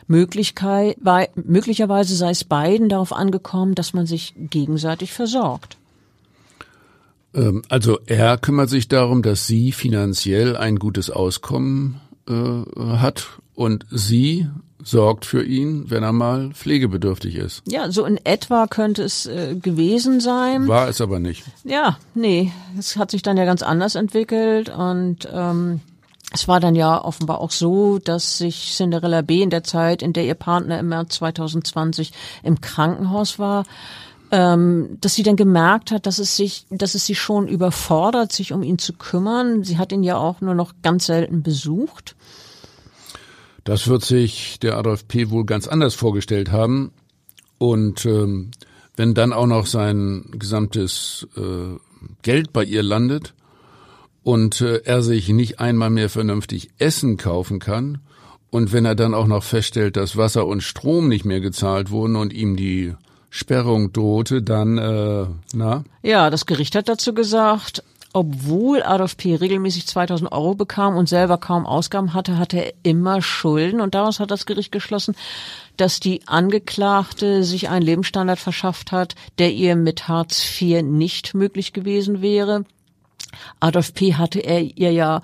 möglicherweise sei es beiden darauf angekommen, dass man sich gegenseitig versorgt. Ähm, also er kümmert sich darum, dass sie finanziell ein gutes Auskommen äh, hat und sie sorgt für ihn, wenn er mal pflegebedürftig ist. Ja, so in etwa könnte es äh, gewesen sein. War es aber nicht. Ja, nee, es hat sich dann ja ganz anders entwickelt und ähm, es war dann ja offenbar auch so, dass sich Cinderella B. in der Zeit, in der ihr Partner im März 2020 im Krankenhaus war, ähm, dass sie dann gemerkt hat, dass es sich, dass es sie schon überfordert, sich um ihn zu kümmern. Sie hat ihn ja auch nur noch ganz selten besucht. Das wird sich der Adolf P. wohl ganz anders vorgestellt haben. Und ähm, wenn dann auch noch sein gesamtes äh, Geld bei ihr landet und äh, er sich nicht einmal mehr vernünftig Essen kaufen kann und wenn er dann auch noch feststellt, dass Wasser und Strom nicht mehr gezahlt wurden und ihm die Sperrung drohte, dann, äh, na? Ja, das Gericht hat dazu gesagt, obwohl Adolf P. regelmäßig 2000 Euro bekam und selber kaum Ausgaben hatte, hatte er immer Schulden. Und daraus hat das Gericht geschlossen, dass die Angeklagte sich einen Lebensstandard verschafft hat, der ihr mit Hartz IV nicht möglich gewesen wäre. Adolf P. hatte er ihr ja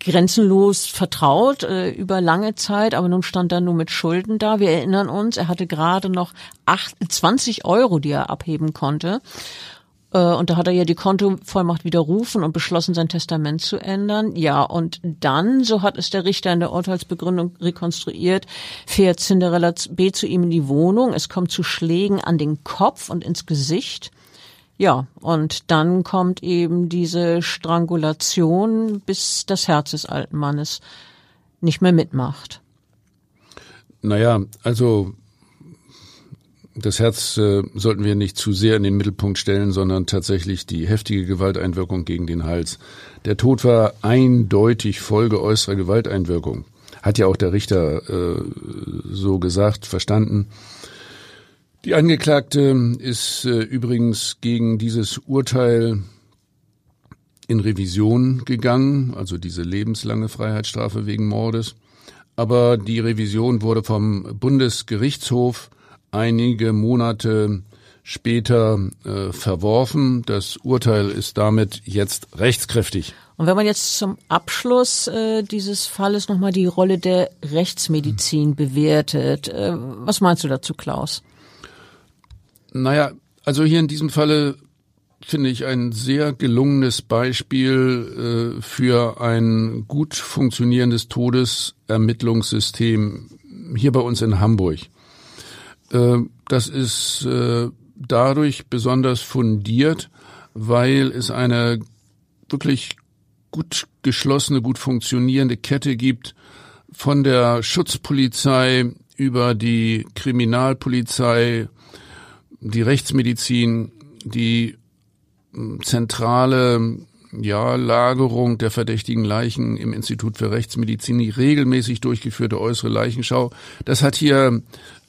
grenzenlos vertraut äh, über lange Zeit, aber nun stand er nur mit Schulden da. Wir erinnern uns, er hatte gerade noch acht, 20 Euro, die er abheben konnte. Äh, und da hat er ja die Kontovollmacht widerrufen und beschlossen, sein Testament zu ändern. Ja, und dann, so hat es der Richter in der Urteilsbegründung rekonstruiert, fährt Cinderella B zu ihm in die Wohnung. Es kommt zu Schlägen an den Kopf und ins Gesicht. Ja, und dann kommt eben diese Strangulation, bis das Herz des alten Mannes nicht mehr mitmacht. Naja, also das Herz äh, sollten wir nicht zu sehr in den Mittelpunkt stellen, sondern tatsächlich die heftige Gewalteinwirkung gegen den Hals. Der Tod war eindeutig Folge äußerer Gewalteinwirkung. Hat ja auch der Richter äh, so gesagt, verstanden. Die Angeklagte ist äh, übrigens gegen dieses Urteil in Revision gegangen, also diese lebenslange Freiheitsstrafe wegen Mordes. Aber die Revision wurde vom Bundesgerichtshof einige Monate später äh, verworfen. Das Urteil ist damit jetzt rechtskräftig. Und wenn man jetzt zum Abschluss äh, dieses Falles nochmal die Rolle der Rechtsmedizin bewertet, äh, was meinst du dazu, Klaus? Naja, also hier in diesem Falle finde ich ein sehr gelungenes Beispiel äh, für ein gut funktionierendes Todesermittlungssystem hier bei uns in Hamburg. Äh, das ist äh, dadurch besonders fundiert, weil es eine wirklich gut geschlossene, gut funktionierende Kette gibt von der Schutzpolizei über die Kriminalpolizei, die Rechtsmedizin, die hm, zentrale ja, Lagerung der verdächtigen Leichen im Institut für Rechtsmedizin, die regelmäßig durchgeführte äußere Leichenschau. Das hat hier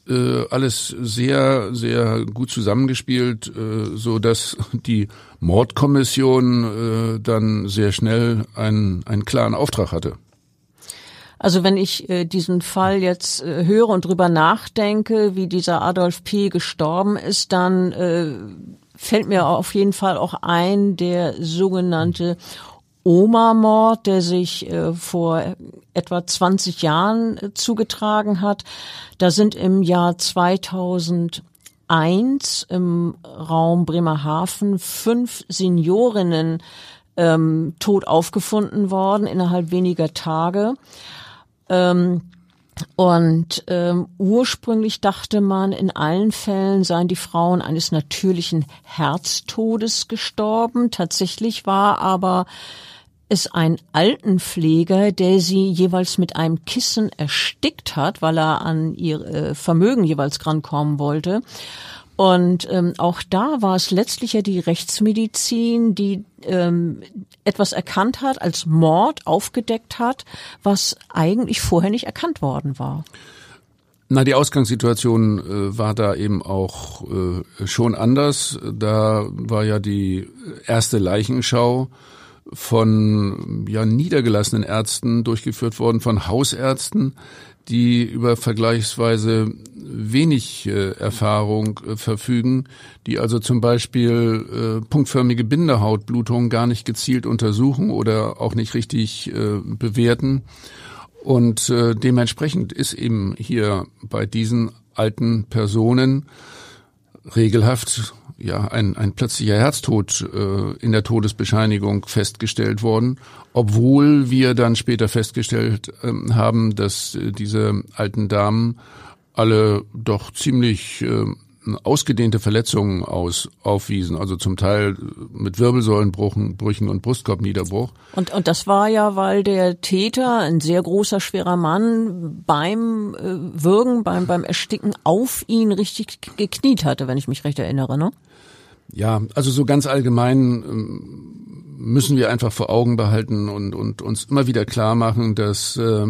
äh, alles sehr, sehr gut zusammengespielt, äh, so dass die Mordkommission äh, dann sehr schnell einen, einen klaren Auftrag hatte. Also wenn ich äh, diesen Fall jetzt äh, höre und drüber nachdenke, wie dieser Adolf P. gestorben ist, dann äh, fällt mir auf jeden Fall auch ein der sogenannte Oma-Mord, der sich äh, vor etwa 20 Jahren äh, zugetragen hat. Da sind im Jahr 2001 im Raum Bremerhaven fünf Seniorinnen ähm, tot aufgefunden worden innerhalb weniger Tage. Ähm, und ähm, ursprünglich dachte man, in allen Fällen seien die Frauen eines natürlichen Herztodes gestorben. Tatsächlich war aber es ein Altenpfleger, der sie jeweils mit einem Kissen erstickt hat, weil er an ihr äh, Vermögen jeweils rankommen wollte. Und ähm, auch da war es letztlich ja die Rechtsmedizin, die ähm, etwas erkannt hat, als Mord aufgedeckt hat, was eigentlich vorher nicht erkannt worden war. Na, die Ausgangssituation äh, war da eben auch äh, schon anders. Da war ja die erste Leichenschau von ja niedergelassenen Ärzten durchgeführt worden, von Hausärzten, die über vergleichsweise wenig äh, Erfahrung äh, verfügen, die also zum Beispiel äh, punktförmige Bindehautblutungen gar nicht gezielt untersuchen oder auch nicht richtig äh, bewerten. Und äh, dementsprechend ist eben hier bei diesen alten Personen regelhaft ja ein, ein plötzlicher Herztod äh, in der Todesbescheinigung festgestellt worden, obwohl wir dann später festgestellt äh, haben, dass äh, diese alten Damen alle doch ziemlich äh, ausgedehnte Verletzungen aus, aufwiesen, also zum Teil mit Wirbelsäulenbrüchen und Brustkorbniederbruch. Und, und das war ja, weil der Täter, ein sehr großer, schwerer Mann, beim äh, Würgen, beim, beim Ersticken auf ihn richtig gekniet hatte, wenn ich mich recht erinnere, ne? Ja, also so ganz allgemein ähm, müssen wir einfach vor Augen behalten und, und uns immer wieder klar machen, dass äh,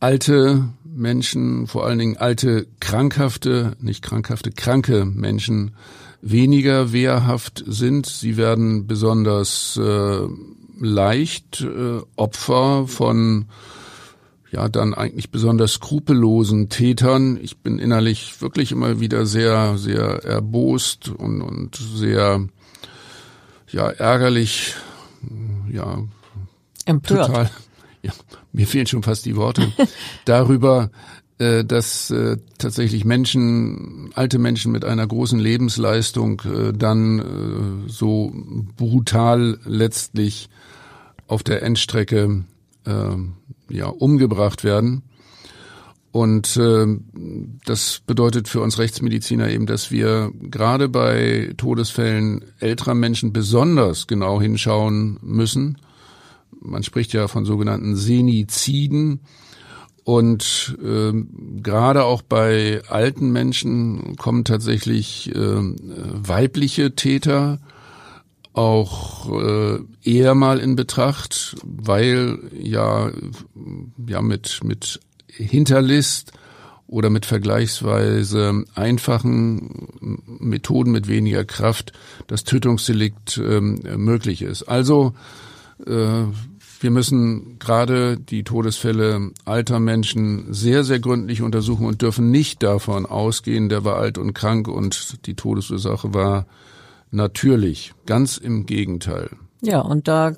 alte Menschen, vor allen Dingen alte, krankhafte, nicht krankhafte, kranke Menschen weniger wehrhaft sind. Sie werden besonders äh, leicht äh, Opfer von ja dann eigentlich besonders skrupellosen Tätern. Ich bin innerlich wirklich immer wieder sehr, sehr erbost und, und sehr ja ärgerlich, ja empört. Total, ja, mir fehlen schon fast die Worte darüber, äh, dass äh, tatsächlich Menschen, alte Menschen mit einer großen Lebensleistung äh, dann äh, so brutal letztlich auf der Endstrecke äh, ja, umgebracht werden. Und äh, das bedeutet für uns Rechtsmediziner eben, dass wir gerade bei Todesfällen älterer Menschen besonders genau hinschauen müssen. Man spricht ja von sogenannten Seniziden. Und äh, gerade auch bei alten Menschen kommen tatsächlich äh, weibliche Täter auch äh, eher mal in Betracht, weil ja ja mit mit Hinterlist oder mit vergleichsweise einfachen Methoden mit weniger Kraft das Tötungsdelikt ähm, möglich ist. Also äh, wir müssen gerade die Todesfälle alter Menschen sehr, sehr gründlich untersuchen und dürfen nicht davon ausgehen, der war alt und krank und die Todesursache war natürlich. Ganz im Gegenteil. Ja, und da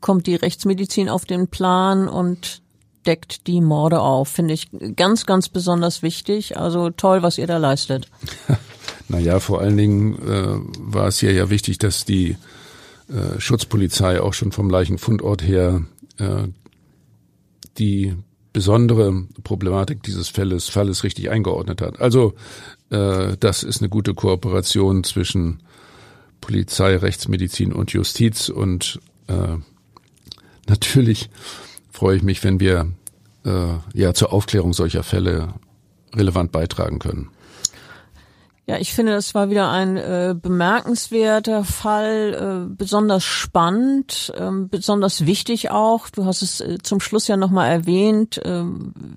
kommt die Rechtsmedizin auf den Plan und deckt die Morde auf. Finde ich ganz, ganz besonders wichtig. Also toll, was ihr da leistet. naja, vor allen Dingen äh, war es hier ja wichtig, dass die äh, Schutzpolizei auch schon vom Leichenfundort her äh, die besondere Problematik dieses Falles, Falles richtig eingeordnet hat. Also äh, das ist eine gute Kooperation zwischen Polizei, Rechtsmedizin und Justiz. Und äh, natürlich freue ich mich, wenn wir äh, ja zur Aufklärung solcher Fälle relevant beitragen können. Ja, ich finde, das war wieder ein äh, bemerkenswerter Fall, äh, besonders spannend, äh, besonders wichtig auch. Du hast es äh, zum Schluss ja nochmal erwähnt, äh,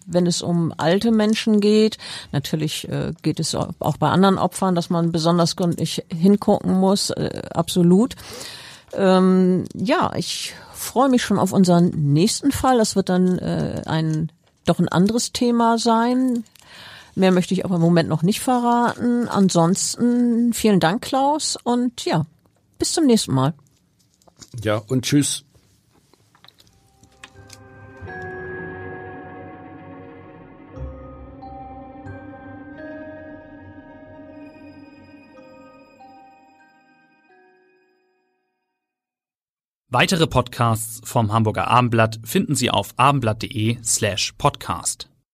wenn es um alte Menschen geht. Natürlich äh, geht es auch bei anderen Opfern, dass man besonders gründlich hingucken muss, äh, absolut. Ähm, ja, ich freue mich schon auf unseren nächsten Fall. Das wird dann äh, ein doch ein anderes Thema sein. Mehr möchte ich aber im Moment noch nicht verraten. Ansonsten vielen Dank, Klaus, und ja, bis zum nächsten Mal. Ja, und tschüss. Weitere Podcasts vom Hamburger Abendblatt finden Sie auf abendblatt.de slash podcast.